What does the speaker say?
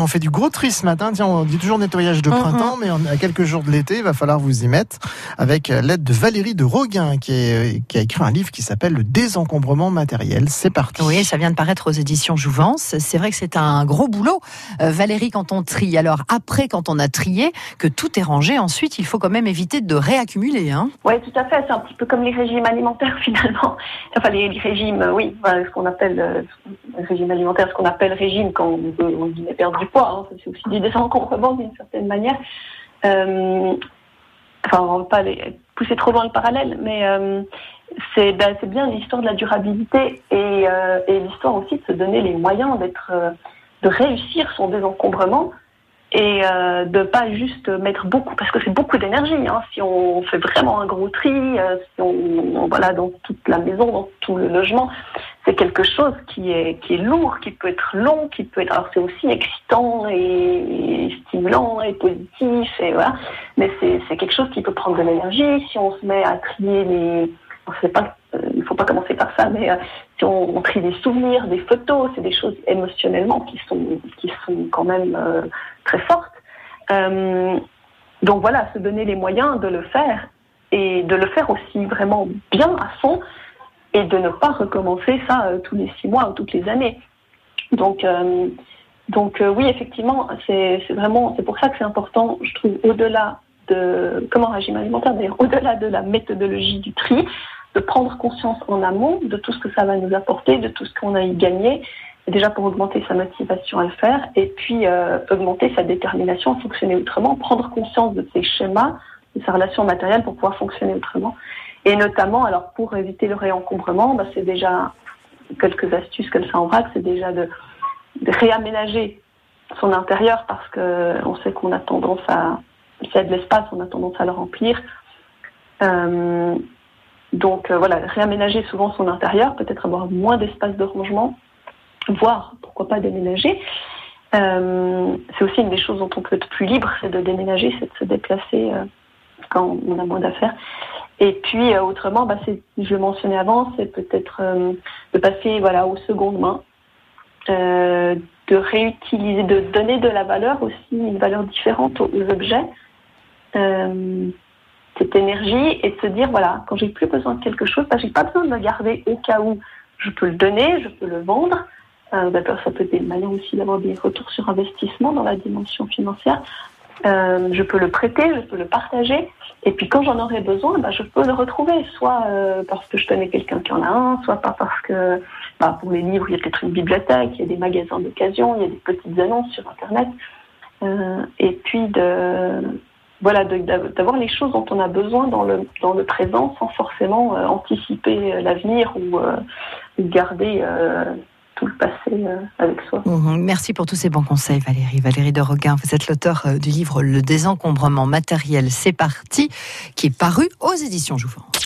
On fait du gros tri ce matin. Tiens, on dit toujours nettoyage de printemps, mais on a quelques jours de l'été, il va falloir vous y mettre avec l'aide de Valérie de Roguin qui, est, qui a écrit un livre qui s'appelle Le désencombrement matériel. C'est parti. Oui, ça vient de paraître aux éditions Jouvence. C'est vrai que c'est un gros boulot, euh, Valérie, quand on trie. Alors après, quand on a trié, que tout est rangé, ensuite, il faut quand même éviter de réaccumuler. Hein Oui, tout à fait. C'est un petit peu comme les régimes alimentaires finalement. Enfin, les, les régimes, oui, enfin, ce qu'on appelle euh, régime alimentaire, ce qu'on appelle régime quand on veut, on dit perdre du poids. Hein. C'est aussi du désencombrement d'une certaine manière. Euh, enfin, on ne va pas pousser trop loin le parallèle, mais euh, c'est ben, c'est bien l'histoire de la durabilité et, euh, et l'histoire aussi de se donner les moyens d'être, de réussir son désencombrement et euh, de pas juste mettre beaucoup parce que c'est beaucoup d'énergie hein, si on fait vraiment un gros tri si on, voilà dans toute la maison dans tout le logement c'est quelque chose qui est qui est lourd qui peut être long qui peut être alors c'est aussi excitant et, stimulant et positif et voilà mais c'est quelque chose qui peut prendre de l'énergie si on se met à trier les on pas euh, il faut pas commencer par ça mais euh, si on, on trie des souvenirs des photos c'est des choses émotionnellement qui sont qui sont quand même euh, très forte. Euh, donc voilà, se donner les moyens de le faire et de le faire aussi vraiment bien à fond et de ne pas recommencer ça euh, tous les six mois ou toutes les années. Donc, euh, donc euh, oui, effectivement, c'est vraiment, c'est pour ça que c'est important, je trouve, au-delà de, comme un régime alimentaire d'ailleurs, au-delà de la méthodologie du tri, de prendre conscience en amont de tout ce que ça va nous apporter, de tout ce qu'on a y gagné déjà pour augmenter sa motivation à le faire, et puis euh, augmenter sa détermination à fonctionner autrement, prendre conscience de ses schémas, de sa relation matérielle pour pouvoir fonctionner autrement. Et notamment, alors pour éviter le réencombrement, bah, c'est déjà quelques astuces comme ça en vrac, c'est déjà de, réaménager son intérieur parce que on sait qu'on a tendance à, s'il y a de l'espace, on a tendance à le remplir. Euh, donc euh, voilà, réaménager souvent son intérieur, peut-être avoir moins d'espace de rangement voire pourquoi pas déménager. Euh, c'est aussi une des choses dont on peut être plus libre, c'est de déménager, c'est de se déplacer quand on a moins d'affaires. Et puis euh, autrement, bah, je le mentionnais avant, c'est peut-être euh, de passer voilà aux secondes mains, euh, de réutiliser, de donner de la valeur aussi, une valeur différente aux, objets. cette énergie et de se dire voilà quand j'ai plus besoin de quelque chose, bah, j'ai pas besoin de le garder au cas où je peux le donner, je peux le vendre. Euh, ça peut être une manière aussi d'avoir des retours sur investissement dans la dimension financière. Euh, je peux le prêter, je peux le partager, et puis quand j'en aurai besoin, bah, je peux le retrouver, soit euh, parce que je connais quelqu'un qui en a un, soit pas parce que bah, pour les livres, il y a peut-être une bibliothèque, il y a des magasins d'occasion, il y a des petites annonces sur Internet, euh, et puis de voilà d'avoir les choses dont on a besoin dans le dans le présent sans forcément euh, anticiper l'avenir ou, euh, garder le passé euh, avec soi. Mmh, merci pour tous ces bons conseils, Valérie. Valérie de Roguin, vous êtes l'auteur euh, du livre Le désencombrement matériel, c'est parti, qui est paru aux éditions Jouvence.